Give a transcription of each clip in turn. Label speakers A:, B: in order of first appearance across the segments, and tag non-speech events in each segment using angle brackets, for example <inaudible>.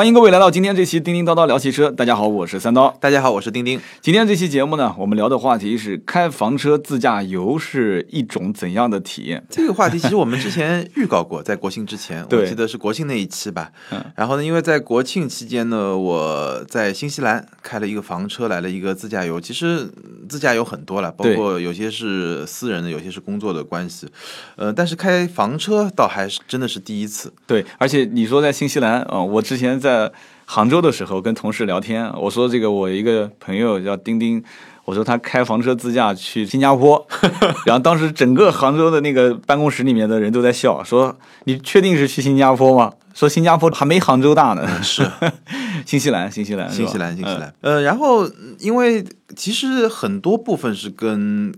A: 欢迎各位来到今天这期叮叮叨叨聊汽车。大家好，我是三刀。
B: 大家好，我是丁丁。
A: 今天这期节目呢，我们聊的话题是开房车自驾游是一种怎样的体验？
B: 这个话题其实我们之前预告过，在国庆之前，<laughs> 我记得是国庆那一期吧。
A: 嗯
B: 然后呢，因为在国庆期间呢，我在新西兰开了一个房车，来了一个自驾游。其实嗯自驾游很多了，包括有些是私人的，有些是工作的关系。呃，但是开房车倒还是真的是第一次。
A: 对，而且你说在新西兰啊、呃我之前在杭州的时候跟同事聊天，我说这个我一个朋友叫丁丁。我说他开房车自驾去新加坡，<laughs> 然后当时整个杭州的那个办公室里面的人都在笑，说你确定是去新加坡吗？说新加坡还没杭州大呢。
B: 是 <laughs>
A: 新西兰，新西兰，
B: 新西兰，新西
A: 嗯
B: 兰。呃，然后嗯因为其实很多部分是跟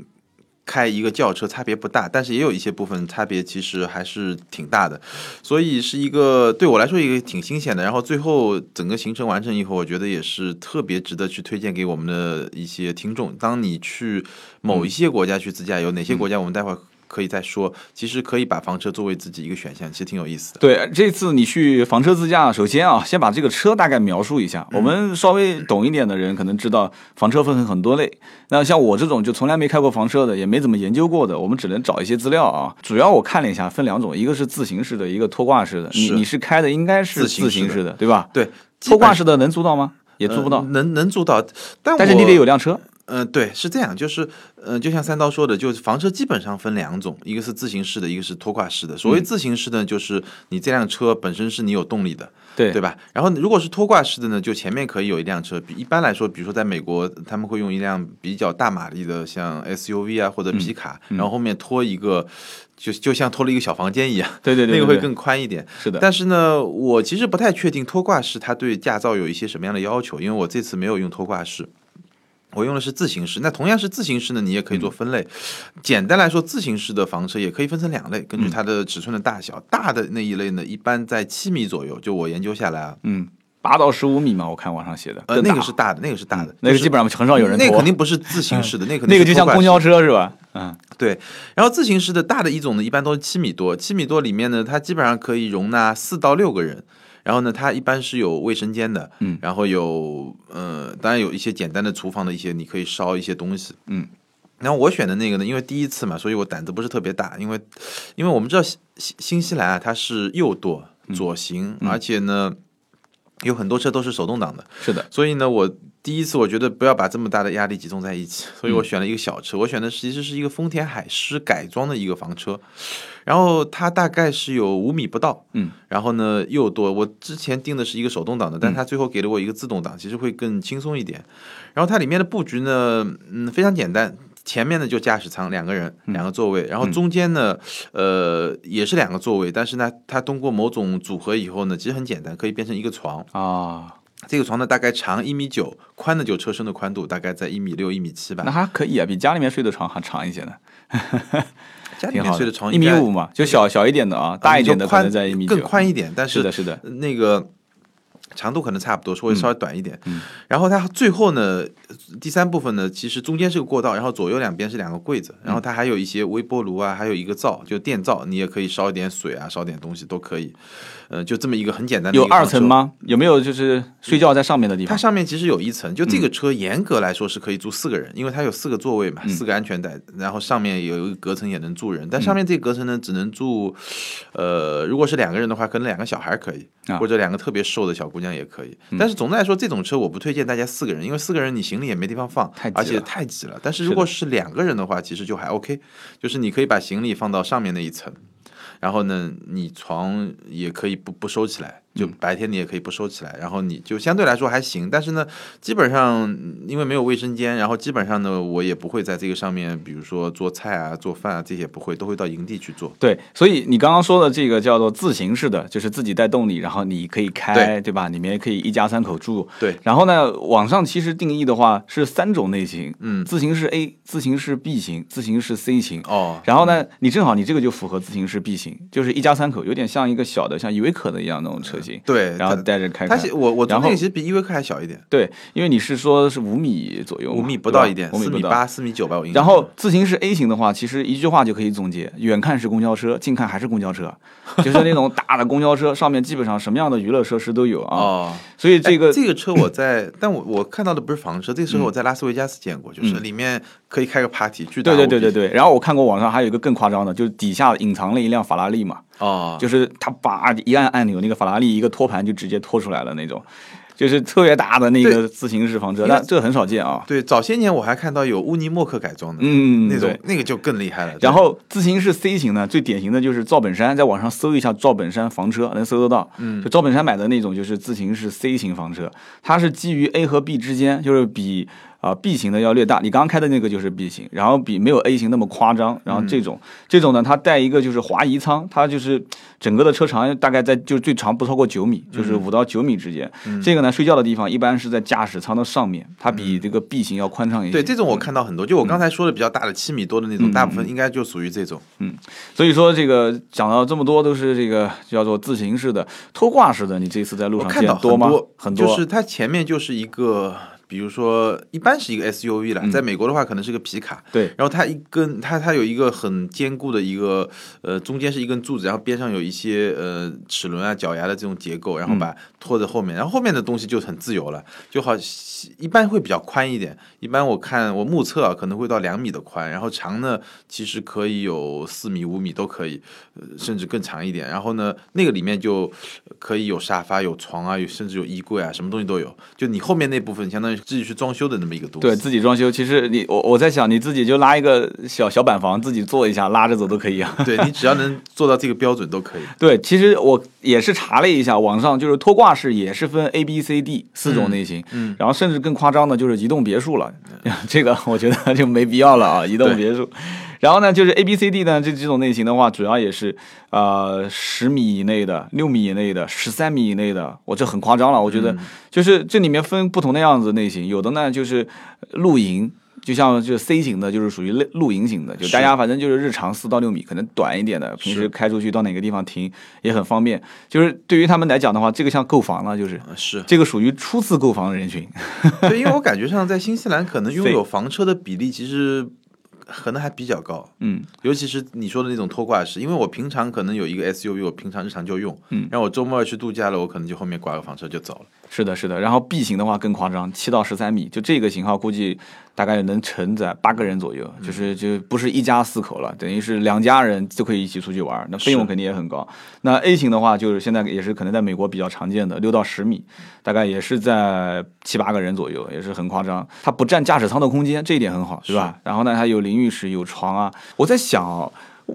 B: 开一个轿车差别不大，但是也有一些部分差别其实还是挺大的，所以是一个对我来说一个挺新鲜的。然后最后整个行程完成以后，我觉得也是特别值得去推荐给我们的一些听众。当你去某一些国家去自驾游，哪些国家我们待会儿。可以再说，其实可以把房车作为自己一个选项，其实挺有意思的。
A: 对，这次你去房车自驾，首先啊，先把这个车大概描述一下。我们稍微懂一点的人可能知道，房车分很多类。那像我这种就从来没开过房车的，也没怎么研究过的，我们只能找一些资料啊。主要我看了一下，分两种，一个是自行式的，一个拖挂式的。你
B: 是
A: 你是开的应该是
B: 自行式的
A: 自行式的，对吧？
B: 对，
A: 拖挂式的能租到吗？也租不到
B: 呃，能能租到，但
A: 但是你得有辆车。
B: 嗯，对，是这样，就是，呃，就像三刀说的，就是房车基本上分两种，一个是自行式的，一个是拖挂式的。所谓
A: 嗯
B: 自行式呢，就是你这辆车本身是你有动力的，
A: 对
B: 对吧？然后如果是拖挂式的呢，就前面可以有一辆车，比一般来说，比如说在美国，他们会用一辆比较大马力的，像 SUV 啊或者皮卡，然后后面拖一个，就就像拖了一个小房间一样，
A: 对，对对
B: 那个会更宽一点。
A: 是的。
B: 但是呢，我其实不太确定拖挂式它对驾照有一些什么样的要求，因为我这次没有用拖挂式。我用的是自行式，那同样是自行式呢，你也可以做分类。简单来说，自行式的房车也可以分成两类，根据它的尺寸的大小，大的那一类呢，一般在七米左右。就我研究下来啊，
A: 嗯，八到十五米嘛，我看网上写的。
B: 呃，那个是大的，那个是大的，就是
A: 那个基本上很少有人
B: 那
A: 拖
B: 肯定不是自行式的，<laughs> 那肯定
A: 那个就像公交车是吧？<laughs> 嗯，
B: 对，然后自行式的大的一种呢，一般都是七米多，七米多里面呢，它基本上可以容纳四到六个人。然后呢，它一般是有卫生间的，
A: 嗯，
B: 然后有呃，当然有一些简单的厨房的一些，你可以烧一些东西，
A: 嗯。
B: 然后我选的那个呢，因为第一次嘛，所以我胆子不是特别大，因为因为我们知道新新新西兰啊，它是右舵左行，而且呢，有很多车都是手动挡的，
A: 是的，
B: 所以呢，我第一次我觉得不要把这么大的压力集中在一起，所以我选了一个小车。我选的其实是一个丰田海狮改装的一个房车，然后它大概是有五米不到，
A: 嗯，
B: 然后呢又多。我之前定的是一个手动挡的，但它最后给了我一个自动挡，其实会更轻松一点。然后它里面的布局呢，嗯，非常简单。前面呢就驾驶舱两个人两个座位，然后中间呢，呃也是两个座位，但是呢它通过某种组合以后呢，其实很简单，可以变成一个床。
A: 啊，
B: 这个床呢大概长一米九，宽的就车身的宽度大概在一米六一米七吧
A: 那。还可以啊，比家里面睡的床还长一些呢，<laughs>
B: 家里面睡的床
A: 一米五嘛，就小小一点的啊，大一点的可能在一米九，
B: 更宽一点，但
A: 是的，是的，
B: 那个长度可能差不多，稍微稍微短一点。
A: 嗯
B: 然后它最后呢，第三部分呢，其实中间是个过道，然后左右两边是两个柜子，然后它还有一些微波炉啊，还有一个灶，就电灶，你也可以烧一点水啊，烧点东西都可以。呃，就这么一个很简单的。
A: 有二层？吗？有没有就是睡觉在上面的地方它？
B: 上面其实有一层，就这
A: 嗯
B: 个车严格来说是可以住四个人，因为它有四个座位嘛，四个安全带，然后上面有一个隔层也能住人，但上面这个隔层呢只能住，呃，如果是两个人的话，可能两个小孩可以，
A: 啊
B: 或者两个特别瘦的小姑娘也可以。但是总的来说，这种车我不推荐大家四个人，因为四个人你行李也没地方放而且
A: 了
B: 太挤了。但是如果是两个人的话，其实就还 OK，就是你可以把行李放到上面那一层。然后呢，你床也可以不不收起来，就
A: 嗯
B: 白天你也可以不收起来，然后你就相对来说还行。但是呢，基本上嗯因为没有卫生间，然后基本上呢，我也不会在这个上面，比如说做菜啊、做饭啊这些不会，都会到营地去做。
A: 对，所以你刚刚说的这个叫做自行式的，就是自己带动力，然后你可以开，
B: 对
A: 对吧？里面可以一家三口住。
B: 对，
A: 然后呢，网上其实定义的话是三种类型，
B: 嗯
A: 自行式 A、自行式 B 型、自行式 C 型。
B: 哦，
A: 然后呢，你正好你这个就符合自行式 B 型，就是一家三口，有点像一个小的像依维柯的一样那种车行，
B: 对，
A: 然后带着开开。
B: 它其我我坐
A: 然后
B: 那个其实比依维柯还小一点，
A: 对，因为你是说是五米左右，
B: 五米不到一点。四米八、四米九吧，我印象
A: 然后自行是 A 型的话，其实一句话就可以总结：远看是公交车，近看还是公交车，<laughs> 就是那种大的公交车，上面基本上什么样的娱乐设施都有啊。
B: 哦，
A: 所以这个
B: 哎这个车我在，但我我看到的不是房车，这个车
A: 嗯
B: 我在拉斯维加斯见过，就是里面可以开个 party，巨大
A: 对对对对对。然后我看过网上还有一个更夸张的，就是底下隐藏了一辆法拉利嘛，
B: 哦，
A: 就是他叭一按按钮，那个法拉利一个托盘就直接拖出来了那种，就是特别大的那个自行式房车，
B: 因为
A: 但这很少见啊。
B: 对，早些年我还看到有乌尼莫克改装的，
A: 嗯，
B: 那种。那个就更厉害了。
A: 然后自行式 C 型呢，最典型的就是赵本山，在网上搜一下赵本山房车，能搜得到。嗯，就赵本山买的那种就是自行式 C 型房车，它是基于 A 和 B 之间，就是比啊、B 型的要略大。你刚刚开的那个就是 B 型，然后比没有 A 型那么夸张。然后这种、这种呢，它带一个就是滑移舱，它就是整个的车长大概在就是最长不超过九米，就是五到九米之间。这个呢，睡觉的地方一般是在驾驶舱的上面，它比这个 B 型要宽敞一些。
B: 对这种我看到很多，就我刚才说的比较大的七米多的那种，
A: 嗯
B: 大部分应该就属于这种。
A: 嗯所以说这个讲到这么多都是这个叫做自行式的拖挂式的，你这次在路上
B: 见看到
A: 见多吗？
B: 多，
A: 很多，
B: 就是它前面就是一个，比如说一般是一个 SUV
A: 嗯
B: 啦，在美国的话可能是个皮卡，
A: 对。
B: 然后它一根它它有一个很坚固的一个呃中间是一根柱子，然后边上有一些呃齿轮啊脚牙的这种结构，然后
A: 嗯。
B: 把拖在后面，然后后面的东西就很自由了，就好一般会比较宽一点，一般我看我目测啊可能会到两米的宽，然后长呢其实可以有四米五米都可以，呃甚至更长一点，然后呢那个里面就可以有沙发有床啊，有甚至有衣柜啊，什么东西都有，就你后面那部分相当于自己去装修的那么一个东西，
A: 对自己装修。其实你我我在想，你自己就拉一个小小板房，自己做一下，拉着走都可以啊。
B: 对你只要能做到这个标准都可以。<laughs>
A: 对，其实我也是查了一下，网上就是拖挂式也是分 A、B、C、D 四种类型，
B: 嗯
A: 然后甚至更夸张的就是移动别墅了，<laughs> 这个我觉得就没必要了啊，移动别墅。然后呢，就是 A、B、C、D 呢这几种类型的话，主要也是呃十米以内的、六米以内的、十三米以内的，我这很夸张了，我觉
B: 嗯
A: 得就是这里面分不同的样子类型，有的呢就是露营。就像就 C 型的，就是属于露露营型的，就大家反正就是日常四到六米，可能短一点的，平时开出去到哪个地方停也很方便。就是对于他们来讲的话，这个像购房了，就是
B: 呃是
A: 这个属于初次购房人群。
B: 对，因为我感觉上在新西兰可能拥 <laughs> 有房车的比例其实可能还比较高，
A: 嗯，
B: 尤其是你说的那种拖挂式，因为我平常可能有一个 SUV，我平常日常就用，
A: 嗯，
B: 然后我周末要去度假了，我可能就后面挂个房车就走了。
A: 是的，是的。然后 B 型的话更夸张，七到十三米，就这个型号估计大概能承载八个人左右，就是就不是一家四口了，等于是两家人就可以一起出去玩，那费用肯定也很高。那 A 型的话，就是现在也是可能在美国比较常见的，六到十米，大概也是在七八个人左右，也是很夸张。它不占驾驶舱的空间，这一点很好，是吧？然后呢，它有淋浴室，有床啊。我在想啊。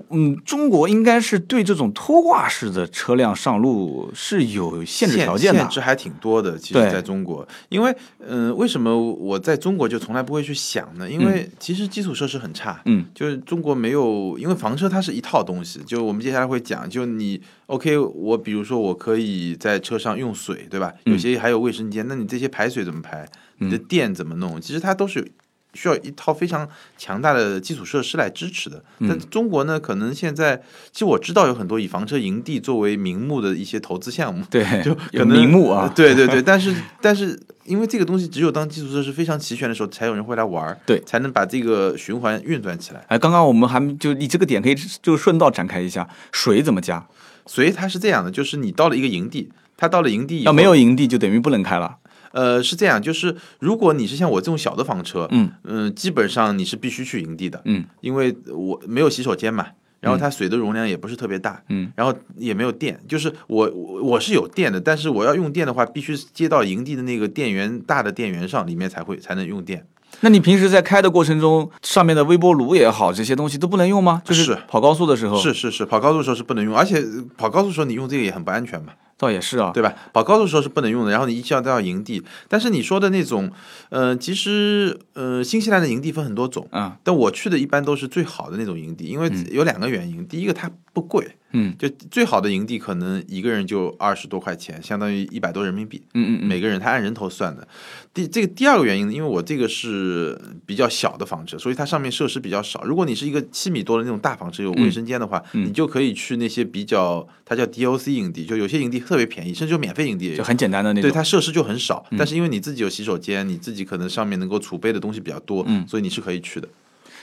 A: 嗯，中国应该是对这种拖挂式的车辆上路是有限制条件的
B: 限。制还挺多的。其实在中国，因为嗯、呃为什么我在中国就从来不会去想呢？因为其实基础设施很差。
A: 嗯，
B: 就是中国没有，因为房车它是一套东西，就我们接下来会讲，就你 OK，我比如说我可以在车上用水，对吧？
A: 嗯
B: 有些还有卫生间，那你这些排水怎么排？你的电怎么弄？其实它都是需要一套非常强大的基础设施来支持的。
A: 嗯
B: 但中国呢，可能现在其实我知道有很多以房车营地作为名目的一些投资项目，
A: 对，<laughs>
B: 就
A: 有
B: 可能
A: 名目啊。
B: 对对对，但是 <laughs> 但是因为这个东西只有当基础设施非常齐全的时候，才有人会来玩儿，
A: 对
B: 才能把这个循环运转起来。
A: 哎，刚刚我们还就你这个点可以就顺道展开一下，水怎么加？
B: 所以它是这样的，就是你到了一个营地，它到了营地以后
A: 要没有营地就等于不能开了。
B: 呃，是这样，就是如果你是像我这种小的房车，
A: 嗯
B: 呃基本上你是必须去营地的，
A: 嗯，
B: 因为我没有洗手间嘛，然后它水的容量也不是特别大，
A: 嗯，
B: 然后也没有电，就是我我我是有电的，但是我要用电的话，必须接到营地的那个电源大的电源上，里面才会才能用电。
A: 那你平时在开的过程中，上面的微波炉也好，这些东西都不能用吗？就是
B: 是
A: 跑高速的时候，
B: 是是是，跑高速的时候是不能用，而且呃跑高速的时候你用这个也很不安全嘛。
A: 倒也是啊。
B: 对吧？跑高速的时候是不能用的，然后你一定要到营地。但是你说的那种，呃，其实呃，新西兰的营地分很多种，
A: 嗯
B: 但我去的一般都是最好的那种营地，因为有两个原因。第一个它不贵，
A: 嗯
B: 就最好的营地可能一个人就二十多块钱，相当于一百多人民币。
A: 嗯嗯嗯，
B: 每个人他按人头算的。第这个第二个原因呢，因为我这个是比较小的房车，所以它上面设施比较少。如果你是一个七米多的那种大房车，有卫生间的话，
A: 嗯
B: 你就可以去那些比较，它叫 DOC 营地，就有些营地特别便宜，甚至有免费营地。
A: 就很简单的那种对，
B: 它设施就很少，但是因为你自己有洗手间，你自己可能上面能够储备的东西比较多，
A: 嗯
B: 所以你是可以去的。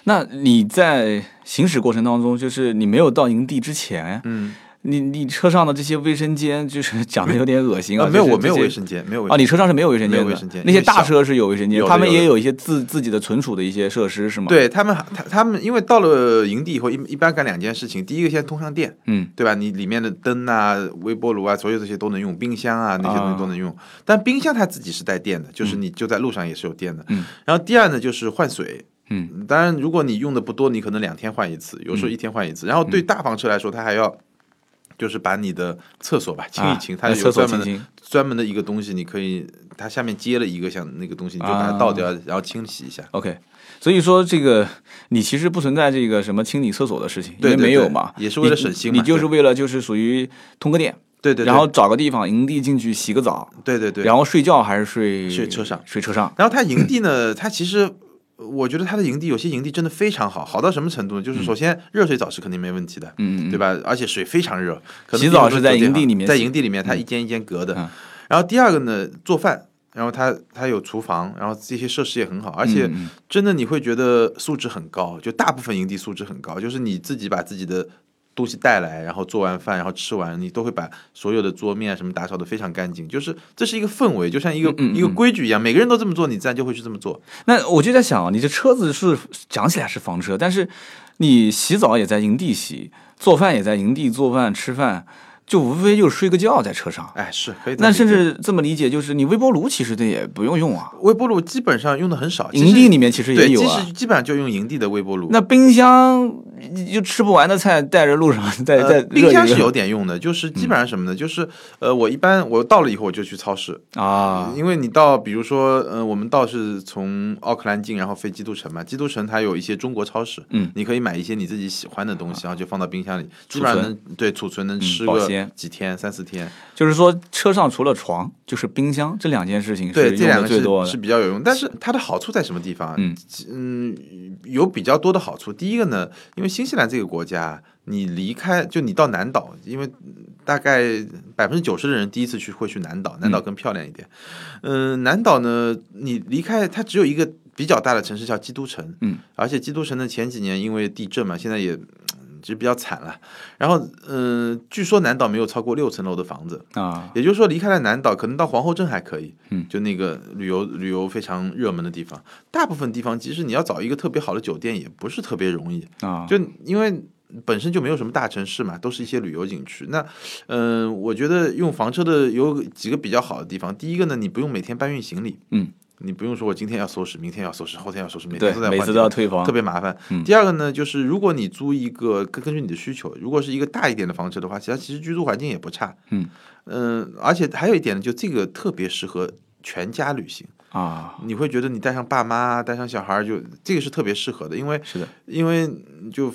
A: 那你在行驶过程当中，就是你没有到营地之前，
B: 嗯，
A: 你你车上的这些卫生间，就是讲的有点恶心啊。
B: 啊，没有，我没有卫生间，没有卫
A: 啊。你车上是没有卫生间的，
B: 没有卫生间
A: 那些大车是有卫生间，他们也有一些自自己的存储的一些设施，是吗？，
B: 对他们，他他们因为到了营地以后，一一般干两件事情。第一个先通上电，
A: 嗯
B: 对吧？你里面的灯啊、微波炉啊，所有这些都能用，冰箱啊那些东
A: 啊
B: 西都能用。但冰箱它自己是带电的，就是你就在路上也是有电的。
A: 嗯
B: 然后第二呢，就是换水。
A: 嗯，
B: 当然，如果你用的不多，你可能两天换一次，有时候一天换一次。然后对大房车来说，它还要就是把你的厕所吧清一清，它有专门的专门的一个东西，你可以它下面接了一个像那个东西，你就把
A: 啊
B: 它倒掉，然后清洗一下。
A: OK，所以说这个你其实不存在这个什么清理厕所的事情，因为没有嘛，
B: 也是为了省心嘛
A: 你就是为了就是属于通个电，
B: 对对对，
A: 然后找个地方营地进去洗个澡，
B: 对对对，
A: 然后睡觉还是睡
B: 睡车上。
A: 睡车上，
B: 然后它营地呢，它其实我觉得它的营地有些营地真的非常好，好到什么程度呢？就是首先热水澡是肯定没问题的，
A: 嗯
B: 对吧？而且水非常热，可能
A: 洗澡是在营地里面
B: 在营地里面它一间一间隔的
A: 嗯。
B: 然后第二个呢，做饭。然后它它有厨房，然后这些设施也很好，而且真的你会觉得素质很高，就大部分营地素质很高，就是你自己把自己的东西带来，然后做完饭，然后吃完，你都会把所有的桌面啊什么打扫的非常干净，就是这是一个氛围，就像一个、
A: 嗯嗯嗯
B: 一个规矩一样，每个人都这么做，你自然就会去这么做。
A: 那我就在想，你这车子是讲起来是房车，但是你洗澡也在营地洗，做饭也在营地做饭吃饭，就无非就是睡个觉在车上。
B: 哎，是。
A: 那甚至这么理解，就是你微波炉其实它也不用用啊，
B: 微波炉基本上用的很少，
A: 营地里面其实也，有啊
B: 其实。基本上就用营地的微波炉。
A: 那冰箱就吃不完的菜带着路上再再
B: 呃，冰箱是有点用的，就是基本上什么呢？就是呃，我一般我到了以后我就去超市，
A: 啊，
B: 因为你到比如说呃，我们到是从奥克兰进，然后飞基督城嘛，基督城它有一些中国超市，
A: 嗯，
B: 你可以买一些你自己喜欢的东西，然后就放到冰箱里，基
A: 储
B: 本上能对储存能吃个几天三四天。
A: 就是说车上除了床就是冰箱这两件事情是
B: 对，这
A: 用
B: 两个
A: 最多的
B: 是。比较有用，但是它的好处在什么地方啊？
A: 嗯
B: 嗯，有比较多的好处。第一个呢，因为新西兰这个国家，你离开就你到南岛，因为嗯大概百分之九十的人第一次去会去南岛，南岛更漂亮一点。嗯、南岛呢，你离开它只有一个比较大的城市叫基督城，
A: 嗯，
B: 而且基督城呢前几年因为地震嘛，现在也。嗯其实比较惨了，然后，嗯、据说南岛没有超过六层楼的房子，
A: 啊，
B: 也就是说，离开了南岛，可能到皇后镇还可以，
A: 嗯，
B: 就那个旅游旅游非常热门的地方。大部分地方，即使你要找一个特别好的酒店，也不是特别容易，
A: 啊，
B: 就因为本身就没有什么大城市嘛，都是一些旅游景区。那，嗯、我觉得用房车的有几个比较好的地方。第一个呢，你不用每天搬运行李，
A: 嗯，
B: 你不用说我今天要收拾，明天要收拾，后天要收拾，每
A: 对
B: 天都在，
A: 每次
B: 换地方
A: 都要退房
B: 特。别麻烦。
A: 嗯
B: 第二个呢，就是如果你租一个根根据你的需求，如果是一个大一点的房车的话，其实其实居住环境也不差。
A: 嗯
B: 嗯、而且还有一点呢，就这个特别适合全家旅行。
A: 啊，
B: 你会觉得你带上爸妈，带上小孩儿，就这个是特别适合的，因为
A: 是的，
B: 因为就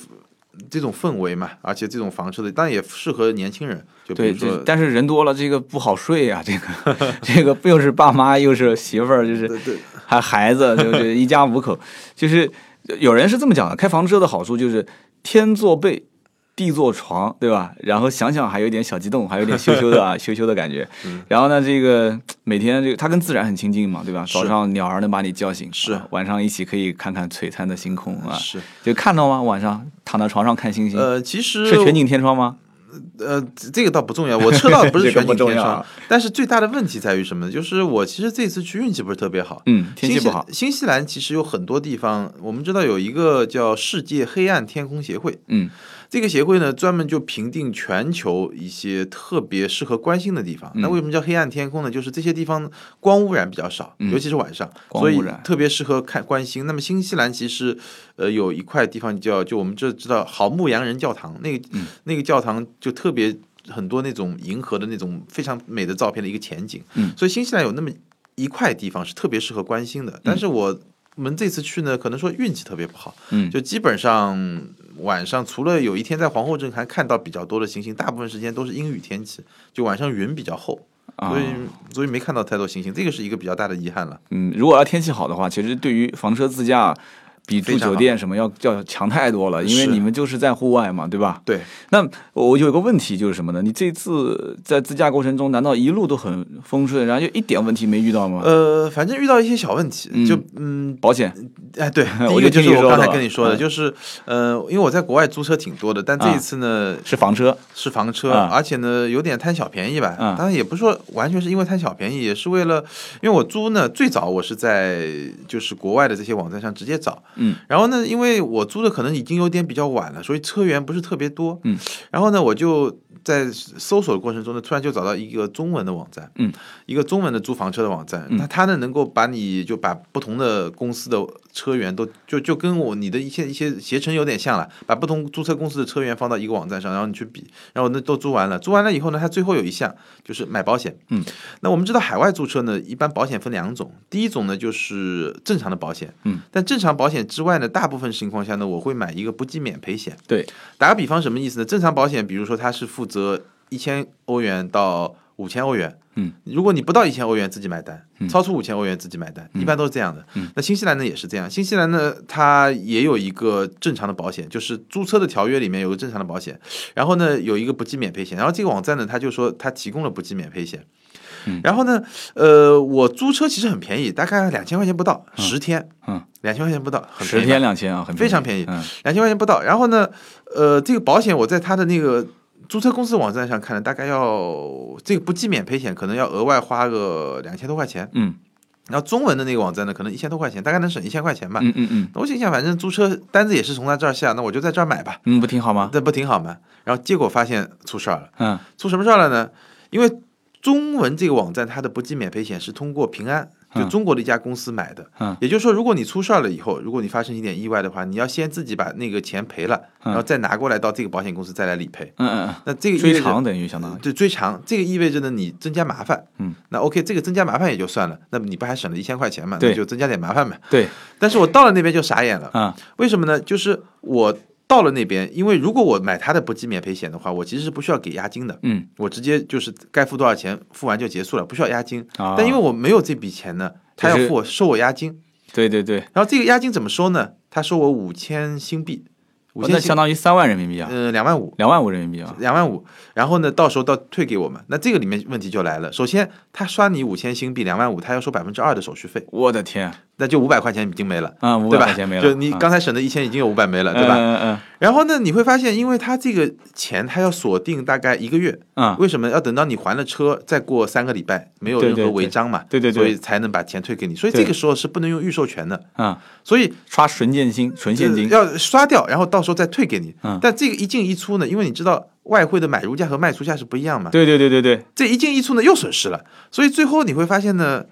B: 这种氛围嘛，而且这种房车的，但也适合年轻人。
A: 对，但是人多了，这个不好睡啊，这个这个又是爸妈又是媳妇儿，就是
B: 对对
A: 还孩子，就是一家五口，就是有人是这么讲的，开房车的好处就是天作被。地做床，对吧？然后想想还有点小激动，还有点羞羞的啊，<laughs> 羞羞的感觉。
B: 嗯
A: 然后呢，这个每天这个它跟自然很亲近嘛，对吧？早上鸟儿能把你叫醒，
B: 是
A: 啊晚上一起可以看看璀璨的星空啊，
B: 是
A: 就看到吗？晚上躺在床上看星星，
B: 呃，其实
A: 是全景天窗吗？
B: 呃，这个倒不重要，我车倒 <laughs> 不是全景天窗，但是最大的问题在于什么呢？就是我其实这次去运气不是特别好。
A: 嗯，天气不好，
B: 新西兰其实有很多地方，我们知道有一个叫世界黑暗天空协会，
A: 嗯
B: 这个协会呢，专门就评定全球一些特别适合观星的地方。
A: 嗯
B: 那为什么叫黑暗天空呢？就是这些地方光污染比较少，
A: 嗯
B: 尤其是晚上，所以
A: 光污染
B: 特别适合看观星。那么新西兰其实呃有一块地方叫，就我们这知道好牧羊人教堂，那个、
A: 嗯
B: 那个教堂就特别很多那种银河的那种非常美的照片的一个前景。
A: 嗯
B: 所以新西兰有那么一块地方是特别适合观星的，但是我。们这次去呢，可能说运气特别不好，
A: 嗯
B: 就基本上晚上除了有一天在皇后镇还看到比较多的星星，大部分时间都是阴雨天气，就晚上云比较厚，
A: 啊
B: 所以所以没看到太多星星，这个是一个比较大的遗憾了。
A: 嗯，如果要天气好的话，其实对于房车自驾比住酒店什么要要强太多了，因为你们就是在户外嘛，对吧？
B: 对，
A: 那我有一个问题就是什么呢？你这次在自驾过程中，难道一路都很风顺，然后就一点问题没遇到吗？
B: 呃，反正遇到一些小问题，
A: 嗯
B: 就嗯，
A: 保险，
B: 哎，对，<laughs> 第一个就是我刚才跟你说的，
A: 嗯
B: 就是呃，因为我在国外租车挺多的，但这
A: 啊
B: 一次呢
A: 是房车，
B: 是房车，
A: 啊
B: 而且呢有点贪小便宜吧。
A: 啊
B: 当然也不是说完全是因为贪小便宜，也是为了，因为我租呢最早我是在就是国外的这些网站上直接找，
A: 嗯，
B: 然后呢，因为我租的可能已经有点比较晚了，所以车源不是特别多，
A: 嗯，
B: 然后呢，我就在搜索的过程中呢，突然就找到一个中文的网站，
A: 嗯，
B: 一个中文的租房车的网站，
A: 嗯。
B: 那它呢能够把你就把不同的公司的车源都就就跟我你的一些一些携程有点像了，把不同租车公司的车源放到一个网站上，然后你去比，然后那都租完了，租完了以后呢，它最后有一项就是买保险，
A: 嗯，
B: 那我们知道海外租车呢，一般保险分两种，第一种呢就是正常的保险，
A: 嗯，
B: 但正常保险之外呢，大部分情况下呢，我会买一个不计免赔险。
A: 对，
B: 打个比方，什么意思呢？正常保险，比如说它是负责一千欧元到五千欧元，
A: 嗯，
B: 如果你不到一千欧元自己买单，
A: 嗯
B: 超出五千欧元自己买单，一般都是这样的。
A: 嗯
B: 那新西兰呢也是这样，新西兰呢它也有一个正常的保险，就是租车的条约里面有个正常的保险，然后呢有一个不计免赔险，然后这个网站呢它就说它提供了不计免赔险。
A: 嗯
B: 然后呢，呃，我租车其实很便宜，大概两千块钱不到，十天，
A: 嗯，
B: 两千块钱不到，很
A: 十
B: 便宜吧
A: 天两千啊，很
B: 非常便宜
A: 嗯
B: 两千块钱不到。然后呢，呃，这个保险我在他的那个租车公司网站上看了，大概要这个不计免赔险可能要额外花个两千多块钱。
A: 嗯
B: 然后中文的那个网站呢，可能一千多块钱，大概能省一千块钱吧。
A: 嗯嗯嗯
B: 我心想，反正租车单子也是从他这儿下，那我就在这儿买吧，
A: 嗯，不挺好吗？
B: 这不挺好吗？然后结果发现出事儿了，
A: 嗯
B: 出什么事儿了呢？因为中文这个网站它的不计免赔险是通过平安，就
A: 嗯
B: 中国的一家公司买的。
A: 嗯
B: 也就是说，如果你出事儿了以后，如果你发生一点意外的话，你要先自己把那个钱赔了，
A: 嗯
B: 然后再拿过来到这个保险公司再来理赔。
A: 嗯嗯
B: 那这个
A: 追偿等于相当于
B: 对追偿，这个意味着呢你增加麻烦。
A: 嗯，
B: 那 OK，这个增加麻烦也就算了，那么你不还省了一千块钱嘛？
A: 对
B: 那就增加点麻烦嘛。
A: 对，
B: 但是我到了那边就傻眼了，
A: 啊
B: 为什么呢？就是我到了那边，因为如果我买他的不计免赔险的话，我其实是不需要给押金的。
A: 嗯
B: 我直接就是该付多少钱，付完就结束了，不需要押金。
A: 啊，
B: 但因为我没有这笔钱呢，他要
A: 就是
B: 付我收我押金，
A: 对对对，
B: 然后这个押金怎么收呢？他收我五千新币，五
A: 哦
B: 千
A: 相当于三万人民币啊，
B: 呃两万五，
A: 两万五人民币啊，
B: 两万五。然后呢，到时候到退给我们，那这个里面问题就来了。首先，他刷你五千新币两万五，他要收百分之二的手续费，
A: 我的天
B: 那就五百块钱已经没了。
A: 嗯，五
B: 对吧
A: 百块钱没了，
B: 就你
A: 啊
B: 刚才省的一千已经有五百没了，对吧？
A: 嗯嗯
B: 然后呢，你会发现，因为他这个钱他要锁定大概一个月，
A: 嗯，
B: 为什么要等到你还了车，再过三个礼拜没有任何违章嘛？
A: 对对对
B: 所以才能把钱退给你。所以这个时候是不能用预授权的，
A: 嗯，
B: 所以
A: 刷纯现金，纯现金，
B: 要刷掉，然后到时候再退给你。
A: 嗯
B: 但这个一进一出呢，因为你知道外汇的买入价和卖出价是不一样嘛，
A: 对对对对对，
B: 这一进一出呢又损失了，所以最后你会发现呢。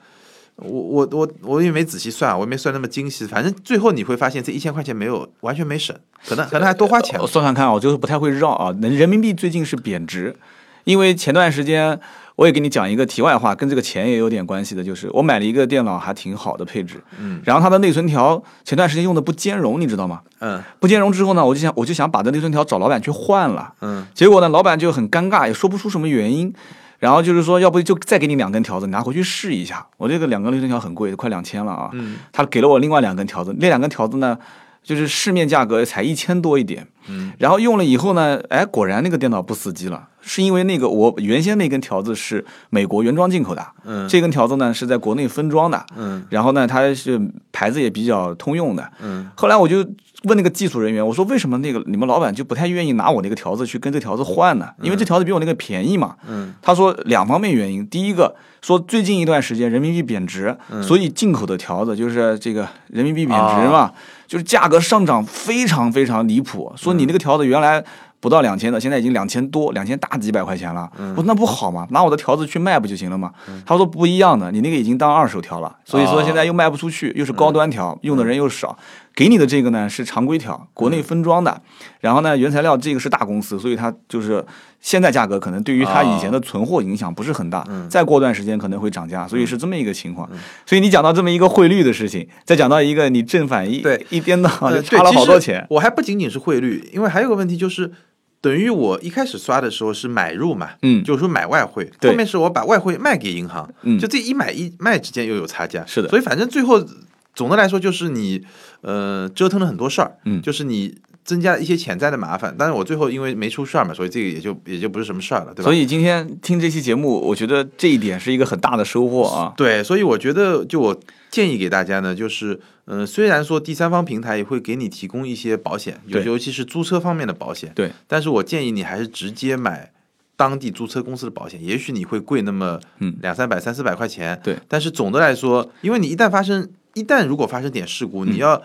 B: 我我我我也没仔细算，我也没算那么精细，反正最后你会发现这一千块钱没有完全没省，可能可能还多花钱
A: 我。算算看啊，我就是不太会绕啊。人人民币最近是贬值，因为前段时间我也给你讲一个题外话，跟这个钱也有点关系的，就是我买了一个电脑，还挺好的配置，
B: 嗯
A: 然后它的内存条前段时间用的不兼容，你知道吗？
B: 嗯
A: 不兼容之后呢，我就想我就想把这内存条找老板去换了，
B: 嗯
A: 结果呢，老板就很尴尬，也说不出什么原因。然后就是说，要不就再给你两根条子，你拿回去试一下。我这个两根内存条很贵，快两千了啊。
B: 嗯
A: 他给了我另外两根条子，那两根条子呢，就是市面价格才一千多一点。
B: 嗯，
A: 然后用了以后呢，哎，果然那个电脑不死机了，是因为那个我原先那根条子是美国原装进口的，
B: 嗯
A: 这根条子呢是在国内分装的，
B: 嗯
A: 然后呢它是牌子也比较通用的。
B: 嗯
A: 后来我就问那个技术人员，我说为什么那个你们老板就不太愿意拿我那个条子去跟这条子换呢？因为这条子比我那个便宜嘛。
B: 嗯
A: 他说两方面原因，第一个说最近一段时间人民币贬值，
B: 嗯
A: 所以进口的条子就是这个人民币贬值
B: 啊
A: 嘛，就是价格上涨非常非常离谱。说你那个条子原来不到两千的，现在已经两千多，两千大几百块钱了。
B: 嗯
A: 我说那不好吗？拿我的条子去卖不就行了吗？他说不一样的，你那个已经当二手条了，所以说现在又卖不出去，又是高端条，用的人又少。给你的这个呢是常规条，国内分装的，然后呢原材料这个是大公司，所以它就是现在价格可能对于它以前的存货影响不是很大，再过段时间可能会涨价，所以是这么一个情况。所以你讲到这么一个汇率的事情，再讲到一个你正反一
B: 对。
A: 一边倒
B: 呃
A: 就差了好多钱。
B: 我还不仅仅是汇率，因为还有个问题就是。等于我一开始刷的时候是买入嘛，
A: 嗯。
B: 就是说买外汇，
A: 对。
B: 后面是我把外汇卖给银行，
A: 嗯。
B: 就这一买一卖之间又有差价，
A: 是的。
B: 所以反正最后总的来说就是你呃折腾了很多事儿，
A: 嗯
B: 就是你增加了一些潜在的麻烦，但是我最后因为没出事儿嘛，所以这个也就也就不是什么事儿了，对吧？
A: 所以今天听这期节目，我觉得这一点是一个很大的收获啊。
B: 对，所以我觉得，就我建议给大家呢，就是，呃，虽然说第三方平台也会给你提供一些保险，尤尤其是租车方面的保险，
A: 对，
B: 但是我建议你还是直接买当地租车公司的保险，也许你会贵那么
A: 嗯
B: 两三百、三四百块钱，
A: 对，
B: 但是总的来说，因为你一旦发生，一旦如果发生点事故，
A: 嗯。
B: 你要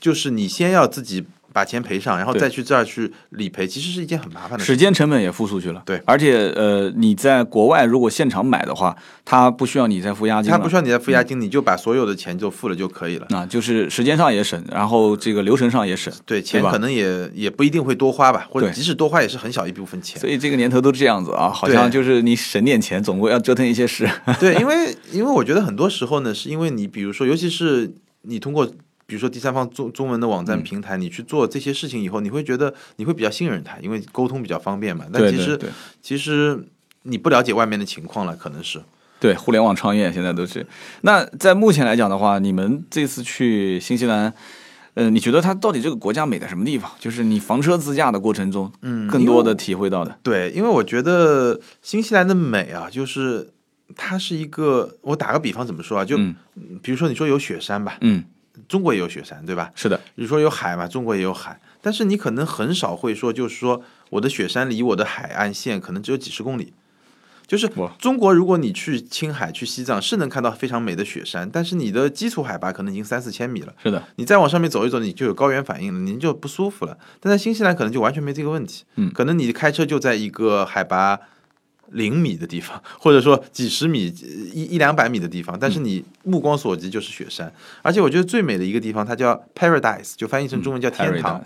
B: 就是你先要自己把钱赔上，然后再去这儿去理赔，其实是一件很麻烦的事
A: 时间成本也付出去了，
B: 对。
A: 而且呃，你在国外如果现场买的话，他不需要你再付押金
B: 他，不需要你再付押金，你就把所有的钱就付了就可以了。
A: 啊，就是时间上也省，然后这个流程上也省，
B: 对，钱可能也也不一定会多花吧，或者即使多花也是很小一部分钱。
A: 所以这个年头都这样子啊，好像就是你省点钱，总归要折腾一些事。
B: 对，因为因为我觉得很多时候呢，是因为你比如说，尤其是你通过比如说第三方中中文的网
A: 嗯
B: 站平台，你去做这些事情以后，你会觉得你会比较信任它，因为沟通比较方便嘛。但其实其实你不了解外面的情况了，可能是。
A: 对，互联网创业现在都是。那在目前来讲的话，你们这次去新西兰，呃，你觉得它到底这个国家美在什么地方？就是你房车自驾的过程中，
B: 嗯
A: 更多的体会到的。
B: 对，因为我觉得新西兰的美啊，就是它是一个，我打个比方怎么说啊，就、
A: 嗯
B: 比如说你说有雪山吧，
A: 嗯，
B: 中国也有雪山，对吧？
A: 是的，
B: 你说有海嘛，中国也有海，但是你可能很少会说，就是说我的雪山离我的海岸线可能只有几十公里。就是中国，如果你去青海、去西藏，是能看到非常美的雪山，但是你的基础海拔可能已经三四千米了。
A: 是的，
B: 你再往上面走一走，你就有高原反应了，你就不舒服了。但在新西兰可能就完全没这个问题，
A: 嗯
B: 可能你开车就在一个海拔零米的地方，或者说几十米、一一两百米的地方，但是你目光所及就是雪山。而且我觉得最美的一个地方，它叫 Paradise，就翻译成中文叫天堂。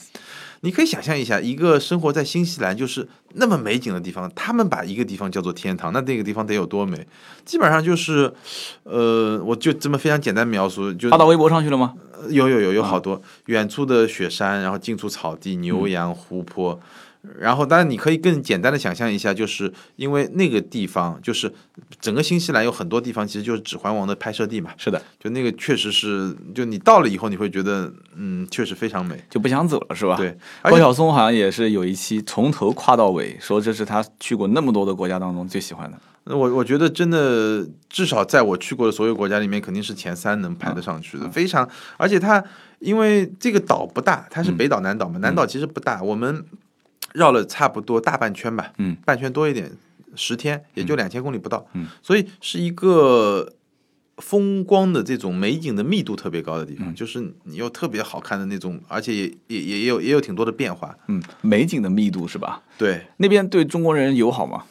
B: 你可以想象一下，一个生活在新西兰就是那么美景的地方，他们把一个地方叫做天堂，那那个地方得有多美？基本上就是，呃，我就这么非常简单描述，就
A: 发到微博上去了吗？
B: 有有有有好多、远处的雪山，然后近处草地、牛羊、湖泊。然后，当然你可以更简单的想象一下，就是因为那个地方，就是整个新西兰有很多地方，其实就是《指环王》的拍摄地嘛。
A: 是的，
B: 就那个确实是，就你到了以后，你会觉得，嗯，确实非常美。
A: 就不想走了，是吧？。
B: 对，而且
A: 高晓松好像也是有一期从头跨到尾，说这是他去过那么多的国家当中最喜欢的。
B: 那我我觉得真的，至少在我去过的所有国家里面，肯定是前三能排得上去的，非常。而且它因为这个岛不大，它是北岛南岛嘛，南岛其实不大，我们绕了差不多大半圈吧，
A: 嗯，
B: 半圈多一点，十天也就两千公里不到，
A: 嗯，
B: 所以是一个。风光的这种美景的密度特别高的地
A: 嗯
B: 方，就是你有特别好看的那种，而且也也也也有也有挺多的变化。
A: 嗯，美景的密度是吧？
B: 对，
A: 那边对中国人友好吗？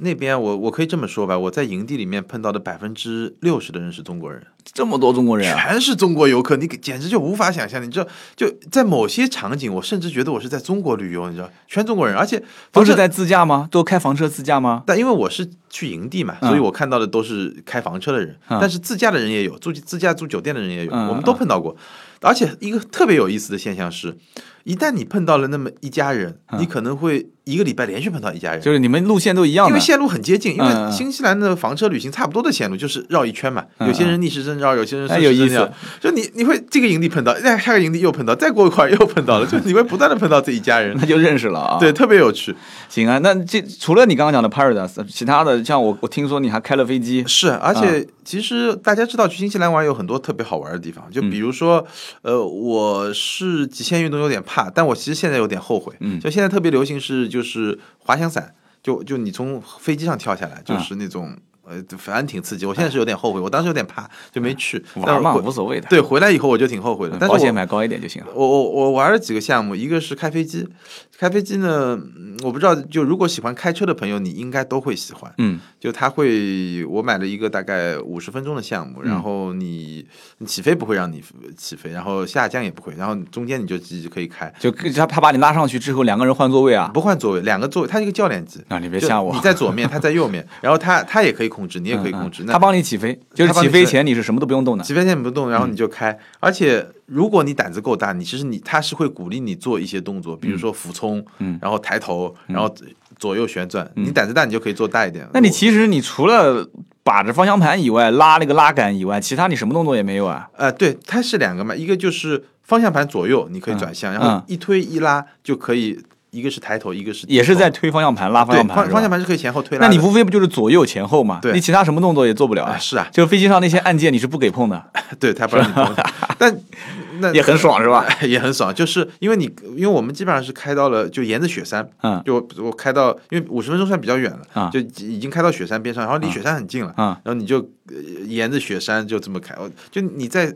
B: 那边我我可以这么说吧，我在营地里面碰到的百分之六十的人是中国人。
A: 这么多中国人啊！
B: 全是中国游客，你简直就无法想象。你知道，就在某些场景，我甚至觉得我是在中国旅游，你知道，全中国人，而且。
A: 都是在自驾吗？都开房车自驾吗？
B: 但因为我是去营地嘛，
A: 嗯
B: 所以我看到的都是开房车的人，
A: 嗯
B: 但是自驾的人也有，住自驾住酒店的人也有，
A: 嗯
B: 我们都碰到过。而且一个特别有意思的现象是，一旦你碰到了那么一家人，你可能会一个礼拜连续碰到一家人。
A: 就是你们路线都一样
B: 因为，线路很接近，因为新西兰的房车旅行差不多的线路就是绕一圈嘛，
A: 嗯
B: 有些人逆时针绕，有些人顺
A: 哎有意思。
B: 时针绕，就你你会这个营地碰到，再，下个营地又碰到，再过一会儿又碰到了，<laughs> 就你会不断的碰到这一家人，
A: 那就认识了啊。
B: 对，，特别有趣。
A: 行啊。那这除了你刚刚讲的 Paradise，其他的像我我听说你还开了飞机，
B: 是，而
A: 嗯。
B: 且其实大家知道去新西兰玩有很多特别好玩的地方，就
A: 嗯
B: 比如说，呃，我是极限运动有点怕，但我其实现在有点后悔。
A: 嗯
B: 就现在特别流行是就是滑翔伞，就就你从飞机上跳下来，就是那种呃，反正挺刺激。我现在是有点后悔，我当时有点怕，就没去。但
A: 玩嘛无所谓的，
B: 对，回来以后我就挺后悔的。但是我
A: 保险买高一点就行了。
B: 我我我玩了几个项目，一个是开飞机，开飞机呢，嗯我不知道，就如果喜欢开车的朋友，你应该都会喜欢。
A: 嗯，
B: 就他会，我买了一个大概五十分钟的项目，然后你你起飞不会让你起飞，然后下降也不会，然后中间你就自己可以开，
A: 就他他把你拉上去之后，两个人换座位啊？
B: 不换座位，两个座位，它是一个教练机。
A: 啊，你别吓我
B: 你。在左面，他在右面，然后他他也可以控制，你也可以控制。那
A: 嗯他帮你起飞，就是
B: 起飞
A: 前你是什么都不用动的。
B: 起飞前你不动，然后你就开。而且如果你胆子够大，你其实你他是会鼓励你做一些动作，比如说俯冲，
A: 嗯
B: 然后抬头，然后左右旋转。你胆子大，你就可以做大一点。
A: 那你其实你除了把着方向盘以外，拉那个拉杆以外，其他你什么动作也没有啊？
B: 呃，对，它是两个嘛，一个就是方向盘左右你可以转向，然后
A: 嗯
B: 一推一拉就可以，一个是抬头，一个是
A: 也是在推方向盘拉方向盘
B: 方方向盘是可以前后推拉的。
A: 那你无非不就是左右前后嘛？
B: 对。
A: 你其他什么动作也做不了
B: 啊。是啊，
A: 就飞机上那些按键你是不给碰的，<laughs>
B: 对他不让你碰，<laughs> 但那
A: 也很爽是吧？<laughs>
B: 也很爽，就是因为你，因为我们基本上是开到了，就沿着雪山，
A: 嗯。
B: 就我我开到，因为五十分钟算比较远了，
A: 啊
B: 就已经开到雪山边上，然后离雪山很近了，
A: 啊
B: 然后你就、呃沿着雪山就这么开，就你在，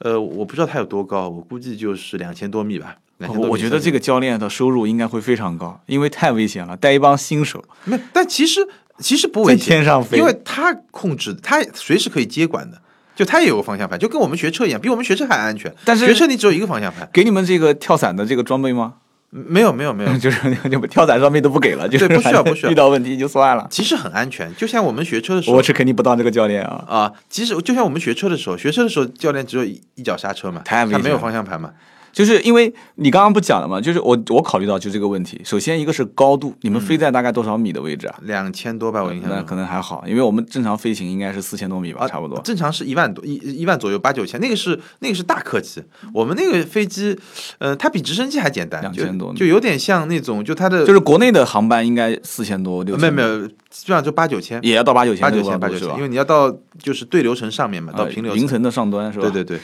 B: 呃，我不知道它有多高，我估计就是两千多米吧。2000多米
A: 我我觉得这
B: 个
A: 个教练的收入应该会非常高，因为太危险了，带一帮新手
B: 没有，但其实其实不
A: 在
B: 危险，
A: 天上飞，
B: 因为他控制，他随时可以接管的。就他也有个方向盘，就跟我们学车一样，比我们学车还安全。
A: 但是
B: 学车你只有一个方向盘，
A: 给你们这个跳伞的这个装备吗？
B: 没有没有没有，<laughs>
A: 就是就跳伞装备都不给了，就是
B: 对不需要不需要 <laughs>
A: 遇到问题就算了。
B: 其实很安全。就像我们学车的时候
A: 我，是肯定不当这个教练啊。
B: 啊，其实就像我们学车的时候，学车的时候，教练只有一一脚刹车嘛，他没有方向盘嘛。
A: 就是因为你刚刚不讲了嘛？就是我我考虑到就这个问题。首先一个是高度，你们飞在大概多少米的位置啊？
B: 两千多吧，我印象
A: 那。可能还好，因为我们正常飞行应该是四千多米吧，
B: 啊，
A: 差不多。
B: 正常是一万多，一一万左右，八九千。那个是那个是大客机，我们那个飞机，呃，它比直升机还简单，就
A: 2000多
B: 就有点像那种，就它的
A: 就是国内的航班应该四千多六
B: 没有没有，基本上就八九千，
A: 也要到八九千
B: 八九千八九因？为你要到就是对流层上面嘛，到
A: 呃
B: 平流层
A: 的上端是吧？
B: 对对对。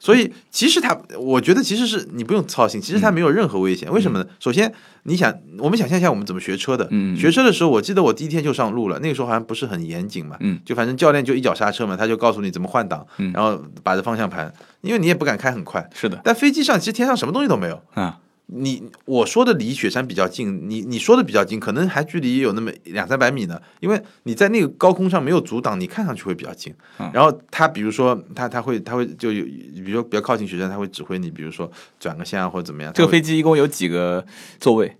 B: 所以其实它，我觉得其实是你不用操心，其实它没有任何危险。为什么呢？首先，你想，我们想象一下我们怎么学车的。学车的时候，我记得我第一天就上路了，那个时候好像不是很严谨嘛。
A: 嗯
B: 就反正教练就一脚刹车嘛，他就告诉你怎么换挡，
A: 嗯
B: 然后把着方向盘，因为你也不敢开很快。
A: 是的，
B: 但飞机上其实天上什么东西都没有。
A: 啊，
B: 你我说的离雪山比较近，你你说的比较近，可能还距离有那么两三百米呢。因为你在那个高空上没有阻挡，你看上去会比较近。
A: 嗯
B: 然后他比如说他他会他会就有，比如说比较靠近雪山，他会指挥你，比如说转个线啊或者怎么样。
A: 这个飞机一共有几个座位？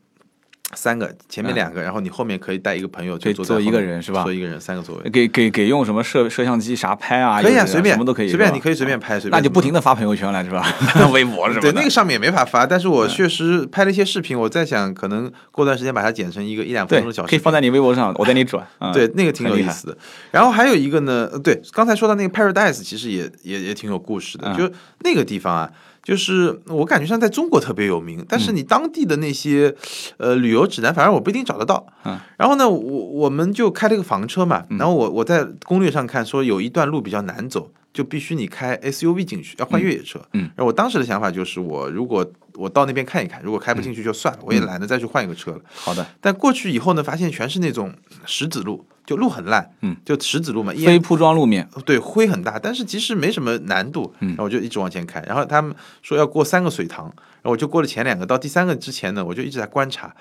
B: 三个，前面两个，然后你后面可以带一个朋友，就坐
A: 坐一个人是吧
B: 坐一个人，三个座位。
A: 给给给用什么摄摄像机啥拍啊？
B: 可以啊，随便
A: 什么都可以，
B: 随便你可以随便拍，随便
A: 那就不停
B: 的。
A: 发朋友圈了是吧？<laughs> 微博是吧
B: 对，那个上面也没法发，但是我确实拍了一些视频，我在想，可能过段时间把它剪成一个一两分钟的小视频，
A: 可以放在你微博上，我带你转。<laughs> 嗯
B: 对，那个挺有意思的。然后还有一个呢，呃对，刚才说到那个 Paradise，其实也也也挺有故事的。
A: 嗯
B: 就那个地方啊，就是我感觉上在中国特别有名，但是你当地的那些呃旅游指南，反正我不一定找得到。
A: 嗯。
B: 然后呢，我我们就开了一个房车嘛，然后我我在攻略上看说有一段路比较难走。就必须你开 SUV 进去，要换越野车。
A: 嗯
B: 然后我当时的想法就是，我如果我到那边看一看，如果开不进去就算了，我也懒得再去换一个车了。
A: 好的，
B: 但过去以后呢，发现全是那种石子路，就路很烂，
A: 嗯，
B: 就石子路嘛，
A: 非铺装路面，
B: 对灰很大，但是其实没什么难度，
A: 嗯
B: 然后我就一直往前开，然后他们说要过三个水塘，然后我就过了前两个，到第三个之前呢，我就一直在观察，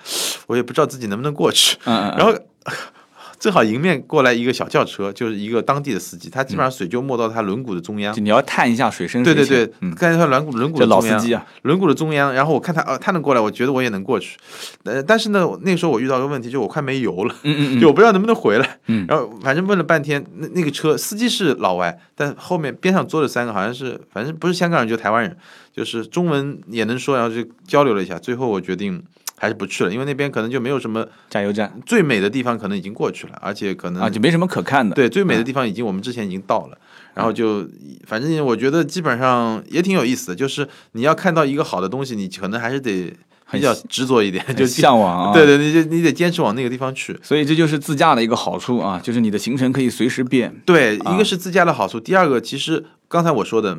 B: 我也不知道自己能不能过去，
A: 嗯嗯嗯，
B: 然后。正好迎面过来一个小轿车，就是一个当地的司机，他基本上水就没到他轮毂的中央。
A: 就你要探一下水深
B: 对对对，
A: 水浅。嗯，
B: 看他轮毂轮毂的中央，
A: 老司机啊，
B: 轮毂的中央，然后我看他，呃，他能过来，我觉得我也能过去，呃，但是呢，那个时候我遇到个问题，就我快没油了，
A: 嗯嗯嗯，<laughs>
B: 就我不知道能不能回来，
A: 嗯。
B: 然后反正问了半天，那那个车司机是老外，但后面边上坐着三个，好像是反正不是香港人就台湾人，就是中文也能说，然后就交流了一下，最后我决定还是不去了，因为那边可能就没有什么
A: 加油站
B: 最美的地方，可能已经过去了，而且可能
A: 啊，就没什么可看的。
B: 对，最美的地方已经我们之前已经到了，然后就反正我觉得基本上也挺有意思的，就是你要看到一个好的东西，你可能还是得比较执着一点，就
A: 向往啊。
B: 对对，你就你得坚持往那个地方去。
A: 所以这就是自驾的一个好处啊，就是你的行程可以随时变。
B: 对，
A: 啊
B: 一个是自驾的好处，第二个其实刚才我说的。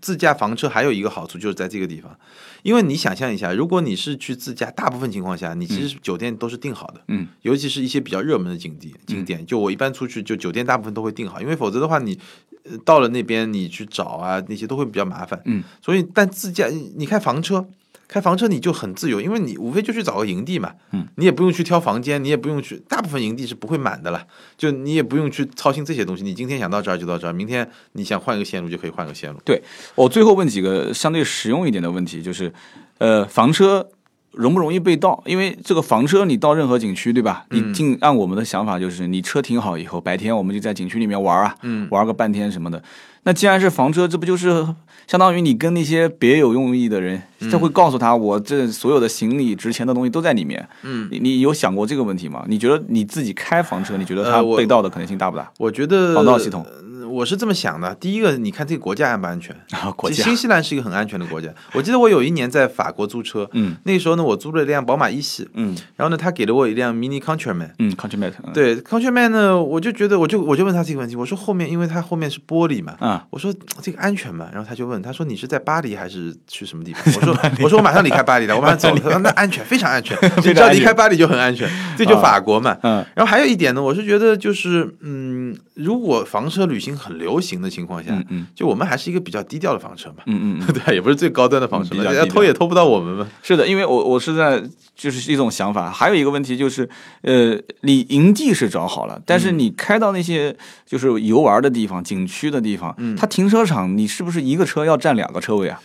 B: 自驾房车还有一个好处就是在这个地方，因为你想象一下，如果你是去自驾，大部分情况下你其实酒店都是订好的，
A: 嗯，
B: 尤其是一些比较热门的景地景点，就我一般出去就酒店大部分都会订好，因为否则的话你。呃到了那边你去找啊，那些都会比较麻烦。
A: 嗯，
B: 所以但自驾你你开房车，开房车你就很自由，因为你无非就去找个营地嘛。
A: 嗯，
B: 你也不用去挑房间，你也不用去，大部分营地是不会满的了。就你也不用去操心这些东西，你今天想到这儿就到这儿，明天你想换一个线路就可以换个线路。
A: 对我最后问几个相对实用一点的问题，就是，呃，房车容不容易被盗？因为这个房车你到任何景区，对吧？
B: 嗯
A: 你尽按我们的想法，就是你车停好以后，白天我们就在景区里面玩啊，
B: 嗯
A: 玩个半天什么的。那既然是房车，这不就是相当于你跟那些别有用意的人，
B: 嗯
A: 他会告诉他，我这所有的行李、值钱的东西都在里面。
B: 嗯，
A: 你你有想过这个问题吗？你觉得你自己开房车，你觉得它被盗的可能性大不大？
B: 我觉得
A: 防盗系统
B: 呃我是这么想的。第一个，你看这个国家安不安全？
A: 啊，国家，
B: 新西兰是一个很安全的国家。我记得我有一年在法国租车，
A: 嗯
B: 那个时候呢，我租了一辆宝马一系，
A: 嗯
B: 然后呢，他给了我一辆 Mini Countryman。
A: 嗯，Countryman，嗯
B: 对 Countryman 呢，我就觉得，我就我就问他这个问题，我说后面，因为它后面是玻璃嘛，
A: 啊，
B: 我说这个安全吗？然后他就问，他说你是在巴黎还是去什么地方？<laughs> 我说我说我马上离开巴黎了，<laughs> 我马上走那安全，非常安全，<laughs> 你只要离开巴黎就很安全，这就法国嘛。
A: 嗯
B: 然后还有一点呢，我是觉得就是，嗯，如果房车旅行很流行的情况下，
A: 嗯嗯
B: 就我们还是一个比较低调的房车嘛，
A: 嗯嗯嗯。<laughs>
B: 对，也不是最高端的房车嘛，人家
A: 嗯比较低调
B: 偷也偷不到我们嘛。
A: 是的，因为我我是在就是一种想法，还有一个问题就是，呃，你营地是找好了，但是你开到那些就是游玩的地方、景区的地方，
B: 嗯
A: 它停车场你是不是一个车要占两个车位啊？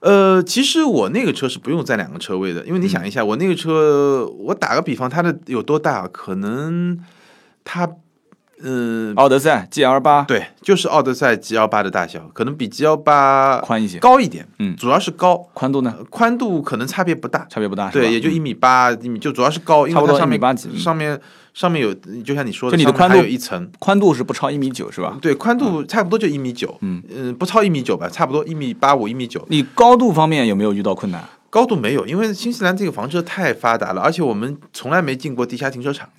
B: 呃，其实我那个车是不用占两个车位的，因为你想一下，我那个车，我打个比方，它的有多大？可能它，嗯、
A: 奥德赛 GL 八。
B: 对，就是奥德赛 G L 八的大小，可能比 G L 八
A: 宽一些，
B: 高一点，
A: 嗯。
B: 主要是高，
A: 宽度呢？
B: 呃宽度可能差别不大，
A: 差别不大，
B: 对，也就一米八一米，就主要是高，因
A: 差不多
B: 为它上面
A: 一米八几嗯。
B: 上面上面有，就像你说的，上面
A: 就你的宽度
B: 还有一层，
A: 宽度是不超一米九是吧？
B: 对，宽度差不多就一米九，
A: 嗯。
B: 嗯，不超一米九吧，差不多一米八五一米九，
A: 你高度方面有没有遇到困难？
B: 高度没有，因为新西兰这个房车太发达了，而且我们从来没进过地下停车场，<laughs>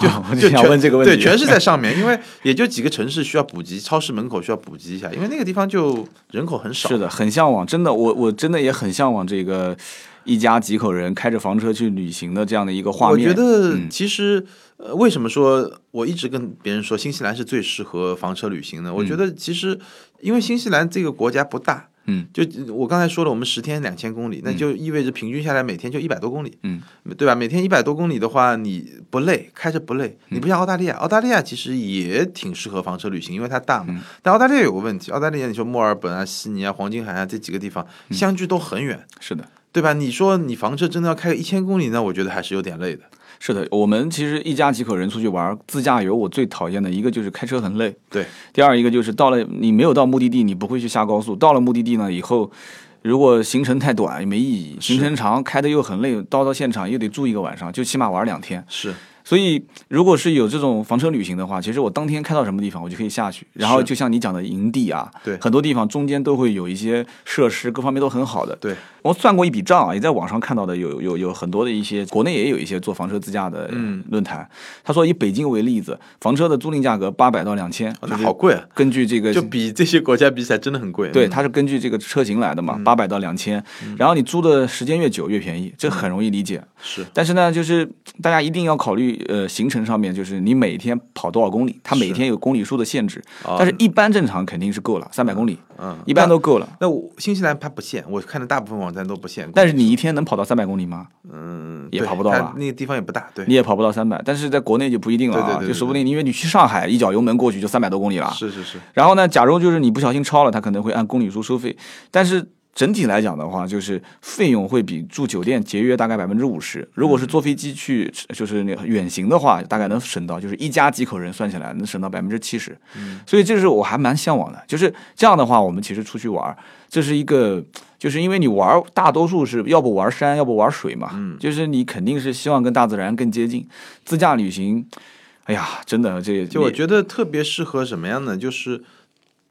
A: 就我就想
B: 全
A: 问这个问题，
B: 对，全是在上面，因为也就几个城市需要补给，超市门口需要补给一下，因为那个地方就人口很少。
A: 是的，很向往，真的，我我真的也很向往这个一家几口人开着房车去旅行的这样的一个画面我。
B: 觉得
A: 嗯
B: 其实，呃，为什么说我一直跟别人说新西兰是最适合房车旅行呢？我觉得其实因为新西兰这个国家不大，
A: 嗯，
B: 就我刚才说了，我们十天两千公里，那就意味着平均下来每天就一百多公里，
A: 嗯，
B: 对吧？每天一百多公里的话，你不累，开着不累。
A: 嗯
B: 你不像澳大利亚，澳大利亚其实也挺适合房车旅行，因为它大嘛。
A: 嗯
B: 但澳大利亚有个问题，澳大利亚你说墨尔本啊、悉尼啊、黄金海岸这几个地方
A: 嗯
B: 相距都很远，
A: 是的，
B: 对吧？你说你房车真的要开个一千公里，那我觉得还是有点累的。
A: 是的，我们其实一家几口人出去玩，自驾游我最讨厌的一个就是开车很累，
B: 对，
A: 第二一个就是到了你没有到目的地，你不会去下高速，到了目的地呢以后。如果行程太短也没意义，行程长开的又很累，到到现场又得住一个晚上，就起码玩两天。
B: 是
A: 所以，如果是有这种房车旅行的话，其实我当天开到什么地方，我就可以下去。然后，就像你讲的营地啊，
B: 对
A: 很多地方中间都会有一些设施，各方面都很好的。
B: 对，
A: 我算过一笔账啊，也在网上看到的有有有很多的一些，国内也有一些做房车自驾的
B: 嗯
A: 论坛。他说以北京为例子，房车的租赁价格八百到两千，
B: 哦那好贵啊，
A: 根据这个
B: 就比这些国家比起来真的很贵。
A: 对，
B: 嗯
A: 它是根据这个车型来的嘛，八百到两千，然后你租的时间越久越便宜，这很容易理解。
B: 是
A: 但是呢，就是大家一定要考虑，呃，行程上面就是你每天跑多少公里，它每天有公里数的限制，
B: 啊
A: 但是一般正常肯定是够了，三百公里
B: 嗯，
A: 一般都够了。
B: 那我新西兰它不限，我看的大部分网站都不限。
A: 但是你一天能跑到三百公里吗？
B: 嗯，
A: 也跑不到吧
B: 那个地方也不大，对
A: 你，也跑不到三百，但是在国内就不一定了啊，
B: 对对对对
A: 就说不定因为你去上海一脚油门过去就三百多公里了。
B: 是是是，
A: 然后呢，假如就是你不小心超了，它可能会按公里数收费，但是整体来讲的话，就是费用会比住酒店节约大概百分之五十。如果是坐飞机去，就是那个远行的话，大概能省到，就是一家几口人算起来能省到百分之七十。所以这是我还蛮向往的，就是这样的话，我们其实出去玩，这是一个。就是因为你玩，大多数是要不玩山，要不玩水嘛，就是你肯定是希望跟大自然更接近。自驾旅行，哎呀，真的这
B: 就我觉得特别适合什么样的？就是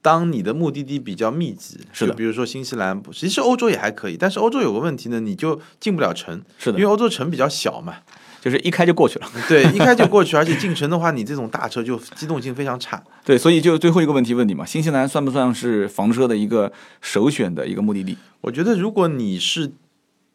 B: 当你的目的地比较密集，
A: 是的
B: 比如说新西兰，其实欧洲也还可以，但是欧洲有个问题呢，你就进不了城，
A: 是的
B: 因为欧洲城比较小嘛。
A: 就是一开就过去了。
B: 对，一开就过去，而且进城的话，你这种大车就机动性非常差。
A: 对，所以就最后一个问题问你嘛，新西兰算不算是房车的一个首选的一个目的地？
B: 我觉得如果你是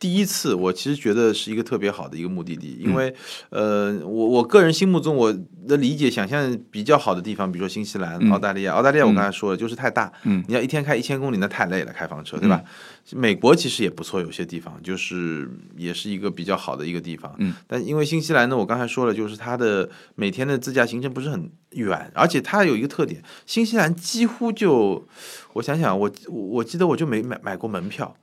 B: 第一次，我其实觉得是一个特别好的一个目的地，因为，呃，我我个人心目中我的理解想象比较好的地方，比如说新西兰、澳大利亚，澳大利亚我刚才说了就是太大，
A: 嗯，
B: 你要一天开一千公里那太累了，开房车对吧？美国其实也不错，有些地方就是也是一个比较好的一个地方，
A: 嗯，
B: 但因为新西兰呢，我刚才说了，就是它的每天的自驾行程不是很远，而且它有一个特点，新西兰几乎就，我想想，我我记得我就没买买过门票。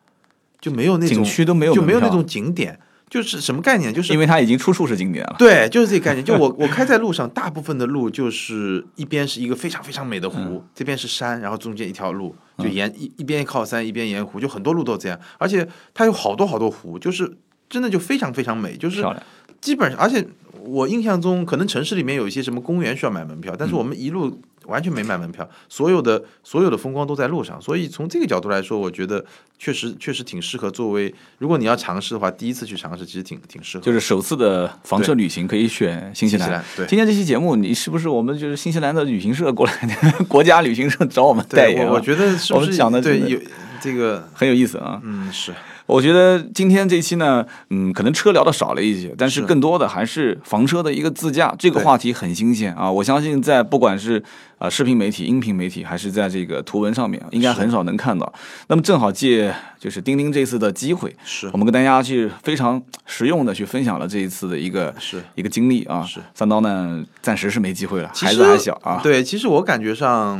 B: 就没有那种
A: 景区都没有
B: 就没有那种景点，就是什么概念？就是
A: 因为它已经处处是景点了。
B: 对，就是这个概念。就我我开在路上，大部分的路就是一边是一个非常非常美的湖，
A: 嗯
B: 这边是山，然后中间一条路，就沿一一边靠山一边沿湖，就很多路都这样。而且它有好多好多湖，就是真的就非常非常美，就是，基本上，而且我印象中，可能城市里面有一些什么公园需要买门票，但
A: 嗯
B: 是我们一路完全没买门票，所有的所有的风光都在路上，所以从这个角度来说，我觉得确实确实挺适合作为，如果你要尝试的话，第一次去尝试其实挺挺适合。
A: 就是首次的房车旅行可以选新西兰。
B: 新西兰对
A: 今天这期节目，你是不是我们就是新西兰的旅行社过来的？<laughs> 国家旅行社找我们代
B: 对，
A: 言、啊
B: 我我觉得是不是
A: 讲的
B: 对有这个
A: 很有意思啊。
B: 嗯是
A: 我觉得今天这期呢，嗯，可能车聊的少了一些，但是
B: 是
A: 更多的还是房车的一个自驾这个话题很新鲜啊！我相信在不管是呃视频媒体、音频媒体，还是在这个图文上面，应该很少能看到。那么正好借就是钉钉这次的机会，
B: 是
A: 我们跟大家去非常实用的去分享了这一次的一个
B: 是。
A: 一个经历啊。
B: 是
A: 三刀呢，暂时是没机会了，孩子还小啊。
B: 对，其实我感觉上，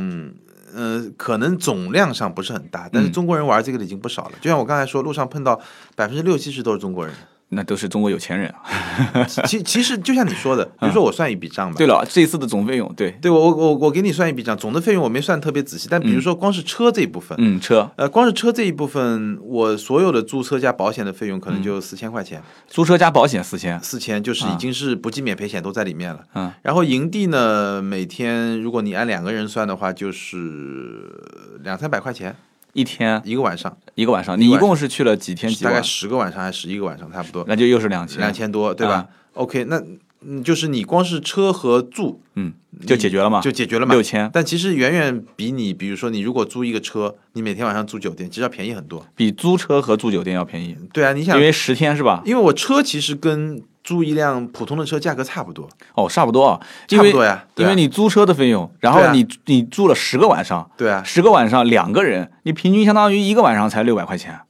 B: 呃，可能总量上不是很大，但是
A: 嗯
B: 中国人玩这个的已经不少了。就像我刚才说，路上碰到百分之六七十都是中国人。
A: 那都是中国有钱人啊。
B: 其其实就像你说的，比如说我算一笔账吧。
A: 对了，这一次的总费用，对，
B: 对我我我我给你算一笔账，总的费用我没算特别仔细，但比如说光是车这一部分，
A: 嗯，车。
B: 呃，光是车这一部分，我所有的租车加保险的费用可能就四千块钱，
A: 租车加保险四千，
B: 四千就是已经是不计免赔险都在里面了。
A: 嗯，
B: 然后营地呢，每天如果你按两个人算的话，就是两三百块钱
A: 一天？
B: 一个晚上，
A: 一个晚上，你一共是去了几天？
B: 大概十个晚上还是十一个晚上，差不多。
A: 那就又是两千，
B: 两千多，对吧、
A: 啊。
B: O k 那嗯，就是你光是车和住
A: 嗯，就解决了嘛，
B: 就解决了嘛，
A: 六千，
B: 但其实远远比你，比如说你如果租一个车，你每天晚上住酒店，其实要便宜很多。
A: 比租车和住酒店要便宜，
B: 对啊，你想
A: 因，为十天是吧？
B: 因为我车其实跟租一辆普通的车价格差不多，
A: 哦，差不多啊，
B: 差不多呀。啊。
A: 因为你租车的费用，然后你你住了十个晚上，
B: 对啊，
A: 十个晚上两个人，你平均相当于一个晚上才六百块钱，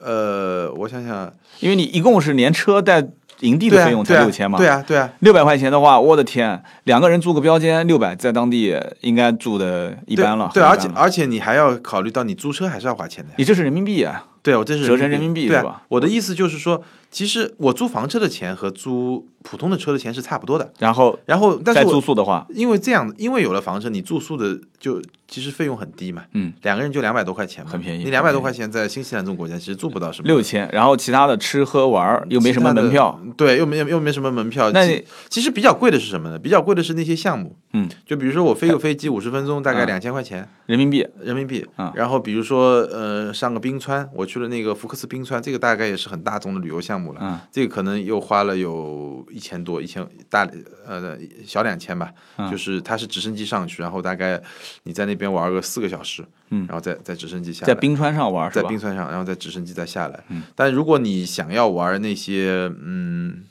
B: 呃，我想想，
A: 因为你一共是连车带营地的费用才六千嘛，
B: 对啊，对啊，
A: 六百块钱的话，我的天，两个人住个标间六百，在当地应该住的一般了，
B: 对，而且而且你还要考虑到你租车还是要花钱的呀。
A: 你这是人民币啊，
B: 对，我这是
A: 折成人民币是吧？
B: 我的意思就是说，其实我租房车的钱和租普通的车的钱是差不多的。
A: 然后
B: 然后，但
A: 再住宿的话，
B: 因为这样，因为有了房车，你住宿的就其实费用很低嘛，
A: 嗯，
B: 两个人就两百多块钱嘛，
A: 很便宜
B: 你两百多块钱在新西兰这种国家其实住不到什么。
A: 六千，然后其他的吃喝玩儿又没什么门票，，
B: 对，又没又没什么门票。
A: 那
B: 其其实比较贵的是什么呢？比较贵的是那些项目，
A: 嗯，
B: 就比如说我飞个飞机五十分钟，大概
A: 嗯
B: 两千块钱。
A: 人民币，
B: 人民币。
A: 嗯。
B: 然后比如说呃上个冰川，我去了那个福克斯冰川，这个大概也是很大众的旅游项目了。
A: 嗯，
B: 这个可能又花了有一千多，一千大呃小两千吧，
A: 嗯
B: 就是它是直升机上去，然后大概你在那边玩个四个小时，
A: 嗯
B: 然后再再直升机下来，
A: 在冰川上玩
B: 在冰？川上，然后在直升机再下来。
A: 嗯，
B: 但如果你想要玩那些嗯。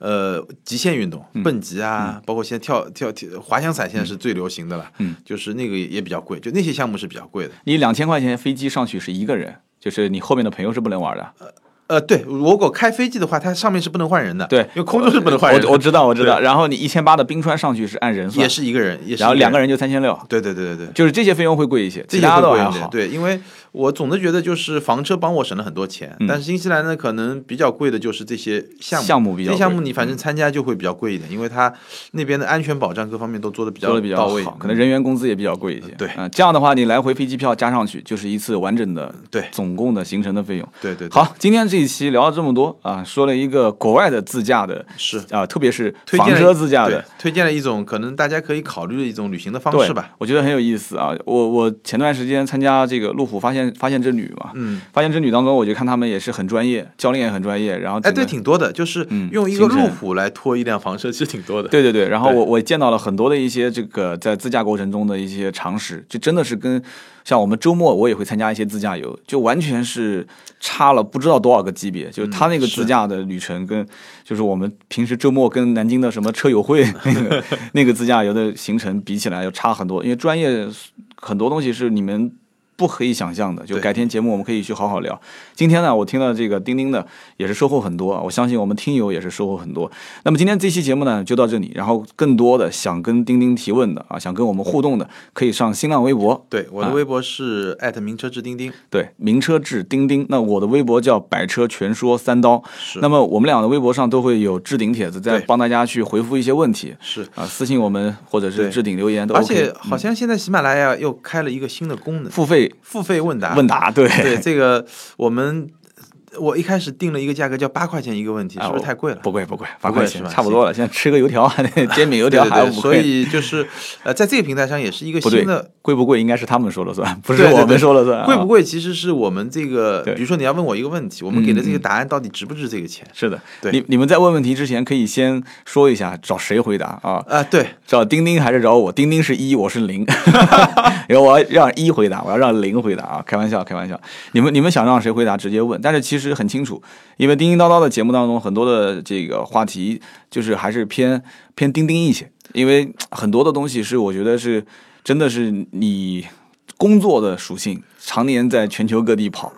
B: 呃，极限运动，蹦极啊，包括现在跳跳跳滑翔伞，现在是最流行的了。
A: 嗯，
B: 就是那个也也比较贵，就那些项目是比较贵的。
A: 你两千块钱飞机上去是一个人，就是你后面的朋友是不能玩的。
B: 呃，对，如果开飞机的话，它上面是不能换人的。
A: 对，
B: 因为空中是不能换人的。
A: 我我知道我知道。然后你一千八的冰川上去是按人算
B: 也，是一个人，也是
A: 然后两个
B: 人。
A: 人就三千六，
B: 对对对对对，
A: 就是这些费用会贵一些，
B: 这
A: 其他
B: 些会贵一点。
A: 的还好。
B: 对，因为我总的觉得就是房车帮我省了很多钱，
A: 嗯
B: 但是新西兰呢，可能比较贵的就是这些项目。
A: 项目比较
B: 这项目你反正参加就会比较贵一点，因为它那边的安全保障各方面都做的比较
A: 做的比较
B: 到位，
A: 好，可能人员工资也比较贵一些。
B: 对
A: 嗯，这样的话，你来回飞机票加上去，就是一次完整的
B: 对
A: 总共的行程的费用。
B: 对对对。
A: 好，今天这这一期聊了这么多啊，说了一个国外的自驾的，
B: 是
A: 啊，特别是房
B: 推
A: 车自驾的
B: 对，推荐了一种可能大家可以考虑的一种旅行的方式吧。
A: 我觉得很有意思啊。我我前段时间参加这个路虎发现发现之旅嘛，
B: 嗯，
A: 发现之旅当中，我就看他们也是很专业，教练也很专业，然后
B: 哎，对，挺多的，就是
A: 嗯
B: 用一个路虎来拖一辆房车，其实挺多的。
A: 对对对，然后我 <laughs> 我见到了很多的一些这个在自驾过程中的一些常识，就真的是跟像我们周末我也会参加一些自驾游，就完全是差了不知道多少个级别。就是他那个自驾的旅程跟就是我们平时周末跟南京的什么车友会 <laughs> 那个那个自驾游的行程比起来要差很多，因为专业很多东西是你们。不可以想象的，就改天节目我们可以去好好聊。今天呢，我听到这个钉钉的，也是收获很多啊，我相信我们听友也是收获很多。那么今天这期节目呢就到这里，然后更多的想跟钉钉提问的啊，想跟我们互动的，可以上新浪微博，
B: 对，我的
A: 啊
B: 微博是艾特名车志钉钉，
A: 对，名车志钉钉。那我的微博叫百车全说三刀。
B: 是
A: 那么我们俩的微博上都会有置顶帖子，在帮大家去回复一些问题
B: 是。
A: 啊，私信我们或者是置顶留言都
B: 而
A: OK。
B: 且好像现在喜马拉雅又开了一个新的功能，
A: 付费
B: 付费问答。
A: 问答，对
B: 对这个，我们我一开始定了一个价格叫八块钱一个问题，
A: 啊
B: 是不是太贵了？
A: 不贵不贵，
B: 不
A: 八块钱
B: 吧
A: 差不多了。现在吃个油条，<laughs> 煎饼油条还要不贵。
B: 以就是呃，在这个平台上也是一个新的。
A: 贵不贵应该是他们说了算，不是我们说了算啊。
B: 贵不贵其实是我们这个，比如说你要问我一个问题，我们给的这个答案到底值不值这个钱？
A: 是的，
B: 对
A: 你你们在问问题之前可以先说一下找谁回答啊？
B: 啊，对，
A: 找钉钉还是找我？钉钉是一，我是零，<laughs> 因为我要让一回答，我要让零回答啊！开玩笑，开玩笑。你们你们想让谁回答直接问，但是其实很清楚，因为叮叮叨叨的节目当中很多的这个话题就是还是偏偏钉钉一些，因为很多的东西是我觉得是真的是你工作的属性，常年在全球各地跑，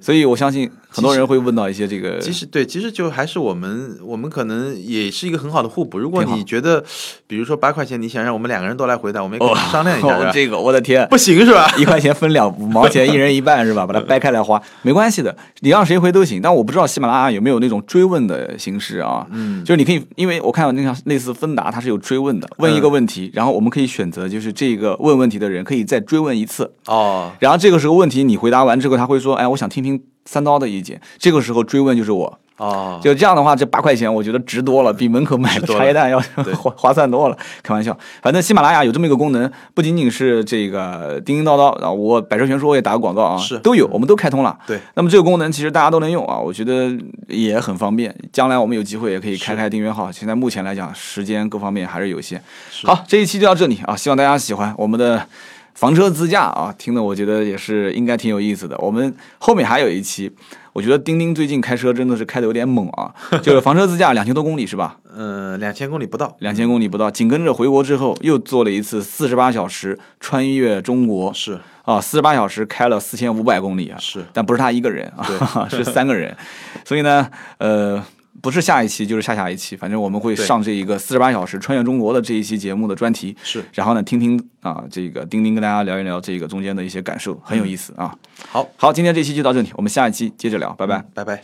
A: 所以我相信很多人会问到一些这个
B: 其实对，其实就还是我们，我们可能也是一个很好的互补。如果你觉得，比如说八块钱，你想让我们两个人都来回答，我们也可以商量一下，<laughs>
A: 这个我的天，
B: 不行是吧？
A: 一块钱分两 <laughs> 五毛钱，一人一半是吧？把它掰开来花，没关系的，你让谁回都行。但我不知道喜马拉雅有没有那种追问的形式啊？
B: 嗯，
A: 就是你可以，因为我看到那像类似芬达，它是有追问的，问一个问题，然后我们可以选择，就是这个问问题的人可以再追问一次，
B: 哦，
A: 然后这个时候问题你回答完之后，他会说，哎，我想听听三刀的意见。这个时候追问就是我，
B: 哦，
A: 就这样的话，这八块钱我觉得值多了，比门口买
B: 的
A: 茶叶蛋要划划 <laughs> 算多了。开玩笑，反正喜马拉雅有这么一个功能，不仅仅是这个叮叮叨叨啊，我百车全说我也打个广告啊，
B: 是
A: 都有，我们都开通了。
B: 对，
A: 那么这个功能其实大家都能用啊，我觉得也很方便。将来我们有机会也可以开开订阅号，现在目前来讲时间各方面还是有限。好，这一期就到这里啊，希望大家喜欢我们的。房车自驾啊，听的我觉得也是应该挺有意思的。我们后面还有一期，我觉得丁丁最近开车真的是开的有点猛啊，<laughs> 就是房车自驾两千多公里是吧？
B: 呃，两千公里不到，
A: 两千公里不到，紧跟着回国之后又做了一次四十八小时穿越中国
B: 是
A: 啊，四十八小时开了四千五百公里啊，
B: 是，
A: 但不是他一个人啊，<laughs> 是三个人，所以呢，呃。不是下一期就是下下一期，反正我们会上这一个四十八小时穿越中国的这一期节目的专题，
B: 是
A: 然后呢，听听啊，这个钉钉跟大家聊一聊这个中间的一些感受，很有意思啊。
B: 好，
A: 好，今天这期就到这里，我们下一期接着聊，拜拜。
B: 拜拜。